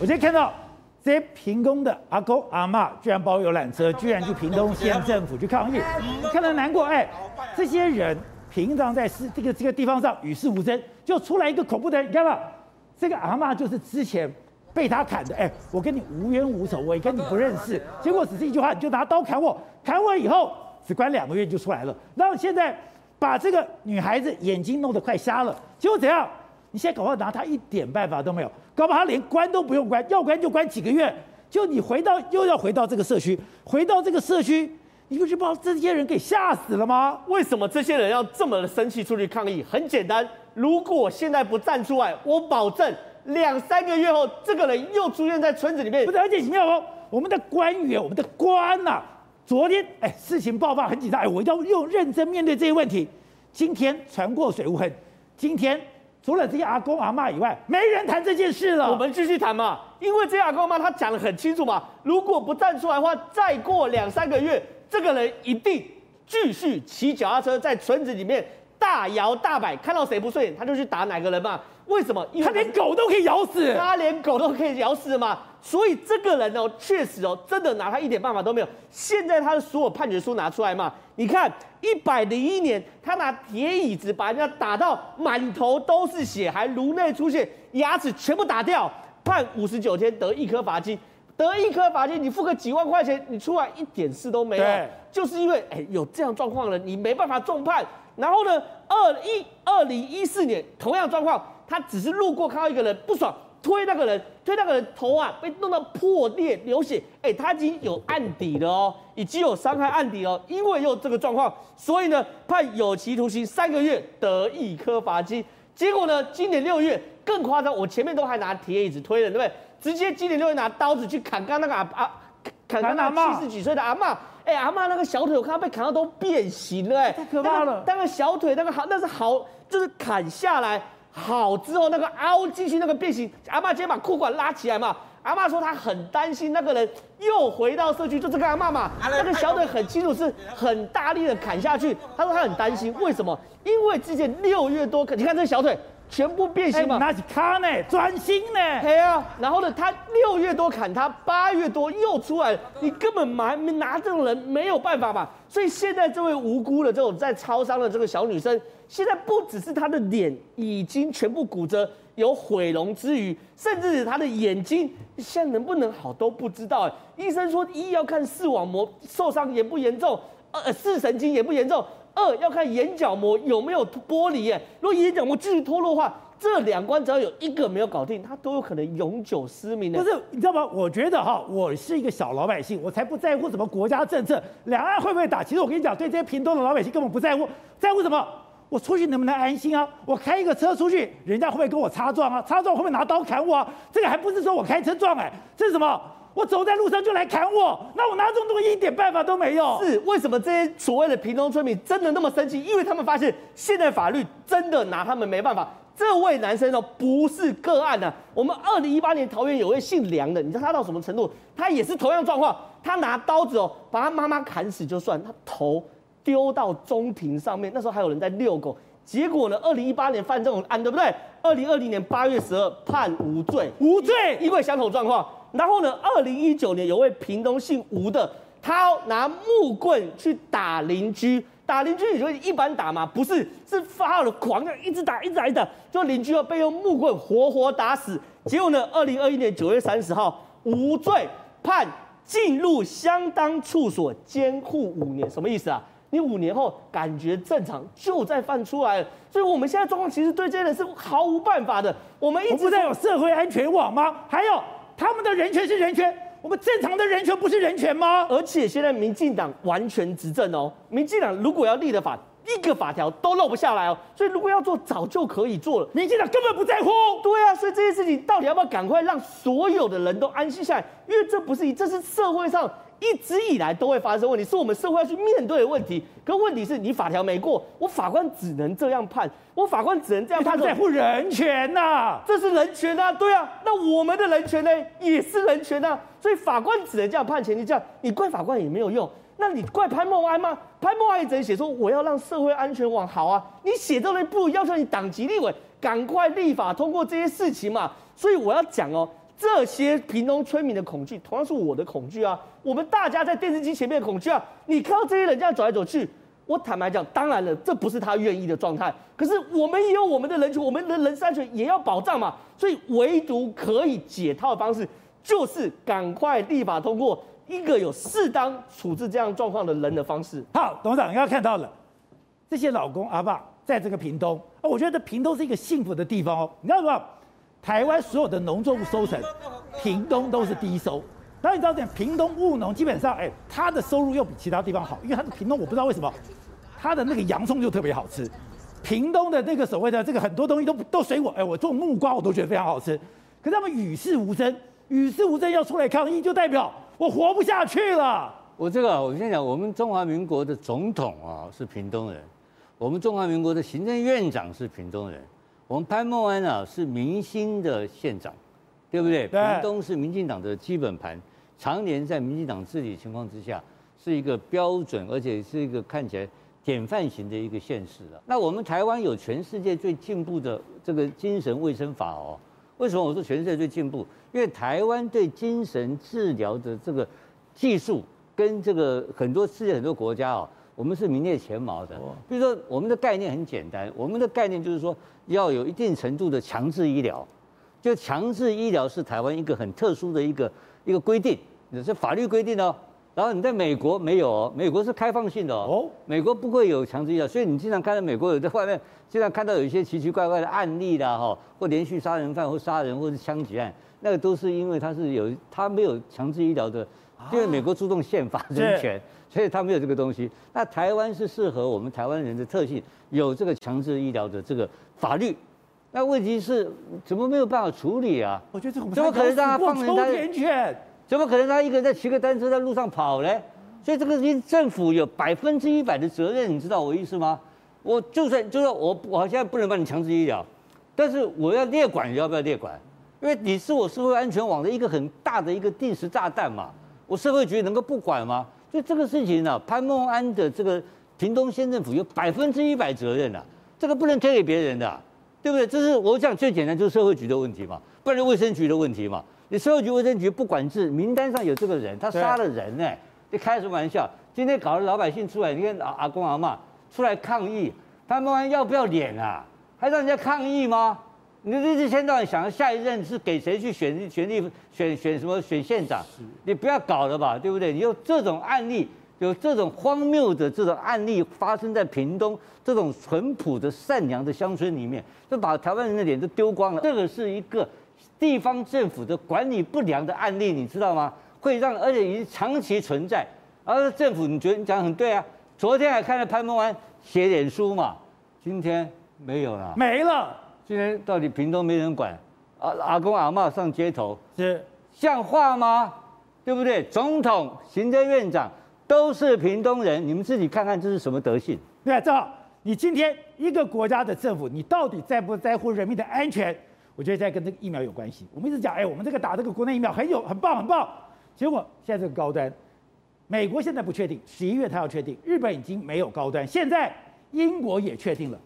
我今天看到这些屏东的阿公阿嬷，居然包游览车，居然去屏东县政府去抗议，看到难过。哎，这些人平常在是这个这个地方上与世无争，就出来一个恐怖的人，你看到这个阿嬷就是之前被他砍的。哎，我跟你无冤无仇，我也跟你不认识，结果只是一句话，你就拿刀砍我，砍我以后只关两个月就出来了，然后现在把这个女孩子眼睛弄得快瞎了，结果怎样？你现在搞不好拿他一点办法都没有，搞不好他连关都不用关，要关就关几个月。就你回到又要回到这个社区，回到这个社区，你不是把这些人给吓死了吗？为什么这些人要这么的生气出去抗议？很简单，如果现在不站出来，我保证两三个月后，这个人又出现在村子里面。不是，而且奇妙哦，我们的官员，我们的官呐、啊，昨天哎事情爆发很紧张，哎，我要用认真面对这些问题。今天船过水无痕，今天。除了这些阿公阿妈以外，没人谈这件事了。我们继续谈嘛，因为这些阿公阿嬷他讲得很清楚嘛，如果不站出来的话，再过两三个月，这个人一定继续骑脚踏车在村子里面大摇大摆，看到谁不顺眼他就去打哪个人嘛。为什么？因为他连狗都可以咬死，他连狗都可以咬死嘛。所以这个人哦，确实哦，真的拿他一点办法都没有。现在他的所有判决书拿出来嘛，你看。一百零一年，他拿铁椅子把人家打到满头都是血，还颅内出血，牙齿全部打掉，判五十九天得一颗罚金，得一颗罚金，你付个几万块钱，你出来一点事都没有，就是因为哎有这样状况了，你没办法重判。然后呢，二一二零一四年同样状况，他只是路过看到一个人不爽。推那个人，推那个人头啊，被弄到破裂流血，哎，他已经有案底了哦，已经有伤害案底哦，因为有这个状况，所以呢判有期徒刑三个月，得一颗罚金。结果呢，今年六月更夸张，我前面都还拿铁椅子推了，对不对？直接今年六月拿刀子去砍刚那个阿阿，砍刚那七十几岁的阿嬷，哎，阿妈那个小腿我看到被砍到都变形了，哎，太可怕了。那个小腿那个好，那是好，就是砍下来。好之后，那个凹进去，那个变形，阿妈今天把裤管拉起来嘛。阿妈说她很担心那个人又回到社区，就这个阿妈嘛，那个小腿很清楚是很大力的砍下去。她说她很担心，为什么？因为之前六月多，你看这个小腿全部变形嘛，拿起卡呢，专心呢，对啊。然后呢，他六月多砍他，八月多又出来，你根本拿拿这种人没有办法嘛。所以现在这位无辜的这种在超商的这个小女生。现在不只是她的脸已经全部骨折，有毁容之余，甚至她的眼睛现在能不能好都不知道。医生说，一要看视网膜受伤严不严重，呃，视神经严不严重；二要看眼角膜有没有剥离。哎，如果眼角膜继续脱落的话，这两关只要有一个没有搞定，他都有可能永久失明的。不是，你知道吗？我觉得哈，我是一个小老百姓，我才不在乎什么国家政策，两岸会不会打？其实我跟你讲，对这些屏东的老百姓根本不在乎，在乎什么？我出去能不能安心啊？我开一个车出去，人家会不会跟我擦撞啊？擦撞会不会拿刀砍我啊？这个还不是说我开车撞哎，这是什么？我走在路上就来砍我，那我拿这种东西一点办法都没有。是为什么这些所谓的平东村民真的那么生气？因为他们发现现在法律真的拿他们没办法。这位男生哦，不是个案啊。我们二零一八年桃园有位姓梁的，你知道他到什么程度？他也是同样状况，他拿刀子哦，把他妈妈砍死就算，他头。丢到中庭上面，那时候还有人在遛狗。结果呢，二零一八年犯这种案，对不对？二零二零年八月十二判无罪，无罪，因为相同状况。然后呢，二零一九年有位屏东姓吴的，他拿木棍去打邻居，打邻居你就一般打嘛，不是，是发了狂，一直打，一直打，一直打，就邻居要被用木棍活活打死。结果呢，二零二一年九月三十号无罪判进入相当处所监护五年，什么意思啊？你五年后感觉正常，就再犯出来，所以我们现在状况其实对这些人是毫无办法的。我们一直在有社会安全网吗？还有他们的人权是人权，我们正常的人权不是人权吗？而且现在民进党完全执政哦，民进党如果要立的法，一个法条都漏不下来哦。所以如果要做，早就可以做了。民进党根本不在乎。对啊，所以这些事情到底要不要赶快让所有的人都安心下来？因为这不是，这是社会上。一直以来都会发生问题，是我们社会要去面对的问题。可问题是你法条没过，我法官只能这样判，我法官只能这样判。他在乎人权呐、啊，这是人权啊，对啊。那我们的人权呢，也是人权啊。所以法官只能这样判，前提这样，你怪法官也没有用。那你怪潘孟安吗？潘孟安也只能写说我要让社会安全网好啊。你写这东西不如要求你党籍立委赶快立法通过这些事情嘛。所以我要讲哦。这些屏东村民的恐惧，同样是我的恐惧啊！我们大家在电视机前面的恐惧啊！你看到这些人这样走来走去，我坦白讲，当然了，这不是他愿意的状态。可是我们也有我们的人权，我们的人身安全也要保障嘛。所以唯独可以解套的方式，就是赶快立法通过一个有适当处置这样状况的人的方式。好，董事长，你要看到了这些老公阿爸在这个屏东，啊我觉得屏东是一个幸福的地方哦。你知道吗？台湾所有的农作物收成，屏东都是低收。那你知道点，屏东务农基本上，哎，他的收入又比其他地方好，因为他的屏东我不知道为什么，他的那个洋葱就特别好吃。屏东的那个所谓的这个很多东西都都随我，哎，我种木瓜我都觉得非常好吃。可是他们与世无争，与世无争要出来抗议，就代表我活不下去了。我这个，我先讲，我们中华民国的总统啊是屏东人，我们中华民国的行政院长是屏东人。我们潘孟安啊是明星的县长，对不对？屏东是民进党的基本盘，常年在民进党治理情况之下，是一个标准，而且是一个看起来典范型的一个县市了。那我们台湾有全世界最进步的这个精神卫生法哦。为什么我说全世界最进步？因为台湾对精神治疗的这个技术，跟这个很多世界很多国家哦。我们是名列前茅的。比如说，我们的概念很简单，我们的概念就是说，要有一定程度的强制医疗。就强制医疗是台湾一个很特殊的一个一个规定，也是法律规定哦。然后你在美国没有哦，美国是开放性的哦。美国不会有强制医疗，所以你经常看到美国有在外面经常看到有一些奇奇怪怪的案例啦，哈，或连续杀人犯或杀人或是枪击案，那个都是因为他是有他没有强制医疗的，因为美国注重宪法人权。所以他没有这个东西。那台湾是适合我们台湾人的特性，有这个强制医疗的这个法律。那问题是怎么没有办法处理啊？我觉得这个怎么可能让他放人他？怎么可能他一个人在骑个单车在路上跑呢？所以这个政府有百分之一百的责任，你知道我意思吗？我就算就是我我现在不能帮你强制医疗，但是我要列管，你要不要列管？因为你是我社会安全网的一个很大的一个定时炸弹嘛。我社会局能够不管吗？所以这个事情呢、潘孟安的这个屏东县政府有百分之一百责任啊，这个不能推给别人的、对不对？这是我讲最简单，就是社会局的问题嘛，不然就卫生局的问题嘛。你社会局、卫生局不管制，名单上有这个人，他杀了人呢、你开什么玩笑？今天搞得老百姓出来，你看阿阿公阿嬷出来抗议，潘孟安要不要脸啊？还让人家抗议吗？你一一天到晚想要下一任是给谁去选选立选选什么选县长？你不要搞了吧，对不对？你有这种案例，有这种荒谬的这种案例发生在屏东这种淳朴的善良的乡村里面，就把台湾人的脸都丢光了。这个是一个地方政府的管理不良的案例，你知道吗？会让而且已经长期存在。而政府你觉得你讲得很对啊？昨天还看到潘孟安写脸书嘛，今天没有了，没了。今天到底屏东没人管，阿阿公阿妈上街头，是像话吗？对不对？总统、行政院长都是屏东人，你们自己看看这是什么德性？对啊，正好，你今天一个国家的政府，你到底在不在乎人民的安全？我觉得在跟这个疫苗有关系。我们一直讲，哎，我们这个打这个国内疫苗很有很棒很棒，结果现在这个高端，美国现在不确定，十一月他要确定，日本已经没有高端，现在英国也确定了，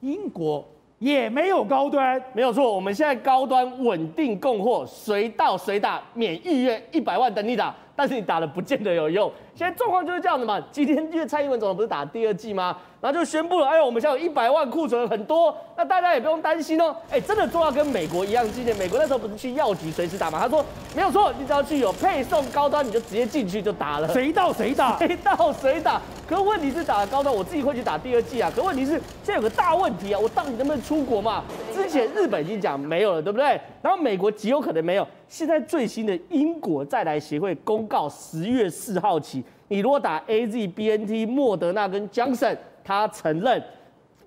英国。也没有高端，没有错。我们现在高端稳定供货，随到随打，免预约，一百万等你打。但是你打了不见得有用。现在状况就是这样的嘛。今天因为蔡英文总统不是打第二季吗？然后就宣布了，哎呦，我们现在有一百万库存很多，那大家也不用担心哦。哎，真的做到跟美国一样，今年美国那时候不是去药局随时打吗？他说没有错，你只要去有配送高端，你就直接进去就打了，谁到谁打，谁到谁打。可问题是打了高端，我自己会去打第二季啊。可问题是现在有个大问题啊，我到底能不能出国嘛？之前日本已经讲没有了，对不对？然后美国极有可能没有。现在最新的英国再来协会公告，十月四号起，你如果打 A Z、B N T、莫德纳跟 Johnson，他承认，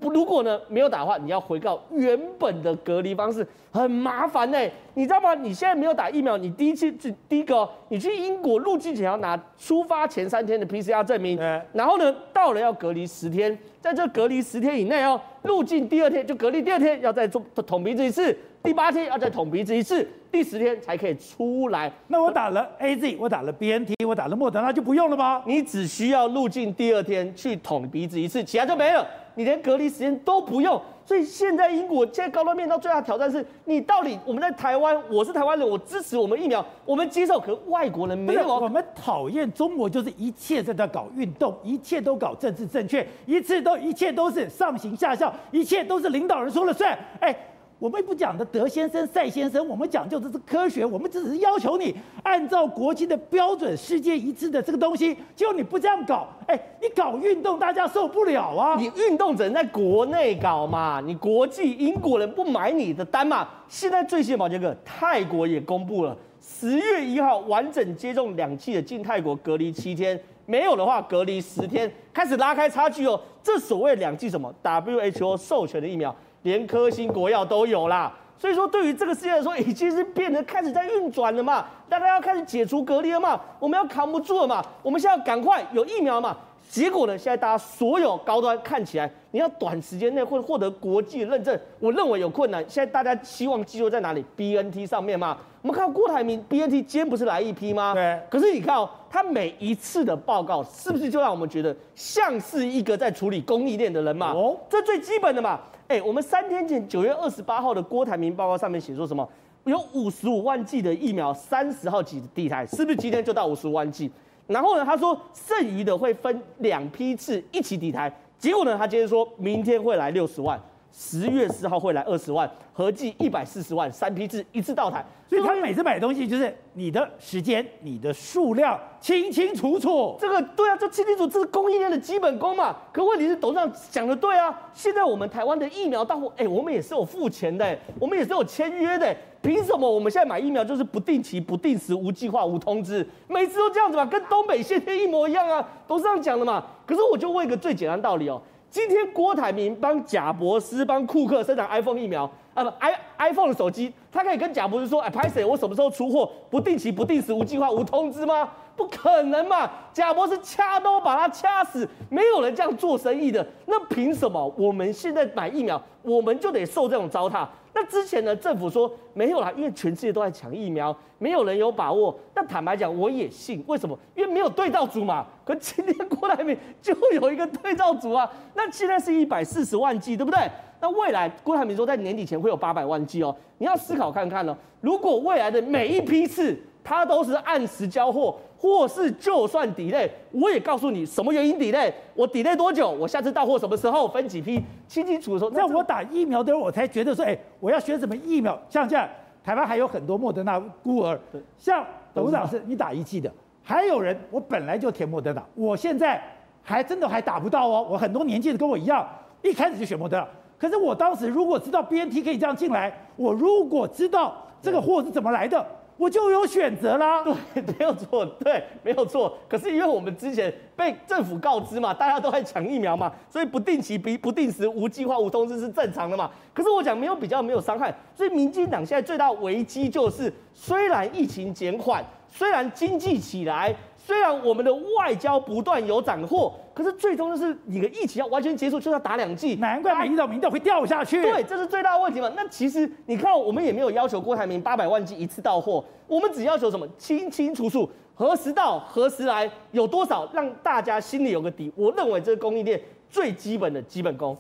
如果呢没有打的话，你要回到原本的隔离方式，很麻烦呢。你知道吗？你现在没有打疫苗，你第一次第一个，你去英国入境前要拿出发前三天的 P C R 证明，然后呢到了要隔离十天，在这隔离十天以内哦，入境第二天就隔离第二天要再做捅鼻子一次。第八天要再捅鼻子一次，第十天才可以出来。那我打了 AZ，我打了 BNT，我打了莫德纳就不用了吗？你只需要入境第二天去捅鼻子一次，其他就没了。你连隔离时间都不用。所以现在英国现在高端面临到最大的挑战是，你到底我们在台湾，我是台湾人，我支持我们疫苗，我们接受，可外国人没有。我们讨厌中国，就是一切在那搞运动，一切都搞政治正确，一切都一切都是上行下效，一切都是领导人说了算。哎。我们不讲的德先生、赛先生，我们讲究的是科学，我们只是要求你按照国际的标准、世界一致的这个东西。结果你不这样搞，哎，你搞运动大家受不了啊！你运动只能在国内搞嘛，你国际英国人不买你的单嘛。现在最新的宝杰哥，泰国也公布了，十月一号完整接种两剂的进泰国隔离七天，没有的话隔离十天，开始拉开差距哦。这所谓两剂什么 WHO 授权的疫苗。连科兴国药都有啦，所以说对于这个世界来说，已经是变得开始在运转了嘛，大家要开始解除隔离了嘛，我们要扛不住了嘛，我们现在要赶快有疫苗嘛。结果呢，现在大家所有高端看起来，你要短时间内会获得国际认证，我认为有困难。现在大家希望寄托在哪里？BNT 上面嘛。我们看到郭台铭 BNT 今天不是来一批吗？对。可是你看哦，他每一次的报告，是不是就让我们觉得像是一个在处理供应链的人嘛？哦，这最基本的嘛。哎，我们三天前九月二十八号的郭台铭报告上面写说什么？有五十五万剂的疫苗，三十号起抵台，是不是今天就到五十五万剂？然后呢，他说剩余的会分两批次一起抵台。结果呢，他今天说明天会来六十万，十月四号会来二十万，合计一百四十万，三批次一次到台。所以他每次买的东西就是你的时间、你的数量清清楚楚。这个对啊，这清清楚楚，这是供应链的基本功嘛。可问题是董事长讲的对啊，现在我们台湾的疫苗到货，哎，我们也是有付钱的，我们也是有签约的。凭什么我们现在买疫苗就是不定期、不定时、无计划、无通知，每次都这样子嘛？跟东北限电一模一样啊，都是这样讲的嘛。可是我就问一个最简单道理哦，今天郭台铭帮贾博士、帮库克生产 iPhone 疫苗。啊不，i iPhone 的手机，他可以跟贾博士说，哎，拍谁？我什么时候出货？不定期、不定时、无计划、无通知吗？不可能嘛！贾博士掐都把他掐死，没有人这样做生意的。那凭什么我们现在买疫苗，我们就得受这种糟蹋？那之前呢，政府说没有啦，因为全世界都在抢疫苗，没有人有把握。那坦白讲，我也信，为什么？因为没有对照组嘛。可今天郭台铭就有一个对照组啊，那现在是一百四十万剂，对不对？那未来郭台铭说在年底前会有八百万剂哦，你要思考看看呢、哦。如果未来的每一批次它都是按时交货，或是就算 delay，我也告诉你什么原因 delay，我 delay 多久，我下次到货什么时候，分几批，清清楚楚说。那我打疫苗的时候，我才觉得说，哎，我要选什么疫苗？像这样，台湾还有很多莫德纳孤儿，像董事长是你打一剂的，还有人我本来就填莫德纳，我现在还真的还打不到哦。我很多年纪的跟我一样，一开始就选莫德纳。可是我当时如果知道 BNT 可以这样进来，我如果知道这个货是怎么来的，我就有选择啦。对，没有错，对，没有错。可是因为我们之前被政府告知嘛，大家都在抢疫苗嘛，所以不定期、不不定时、无计划、无通知是正常的嘛。可是我讲没有比较，没有伤害。所以民进党现在最大危机就是，虽然疫情减缓，虽然经济起来。虽然我们的外交不断有斩获，可是最终就是你的疫情要完全结束，就要打两剂，难怪民调民调会掉下去。对，这是最大的问题嘛。那其实你看，我们也没有要求郭台铭八百万剂一次到货，我们只要求什么清清楚楚，何时到何时来，有多少让大家心里有个底。我认为这是供应链最基本的基本功。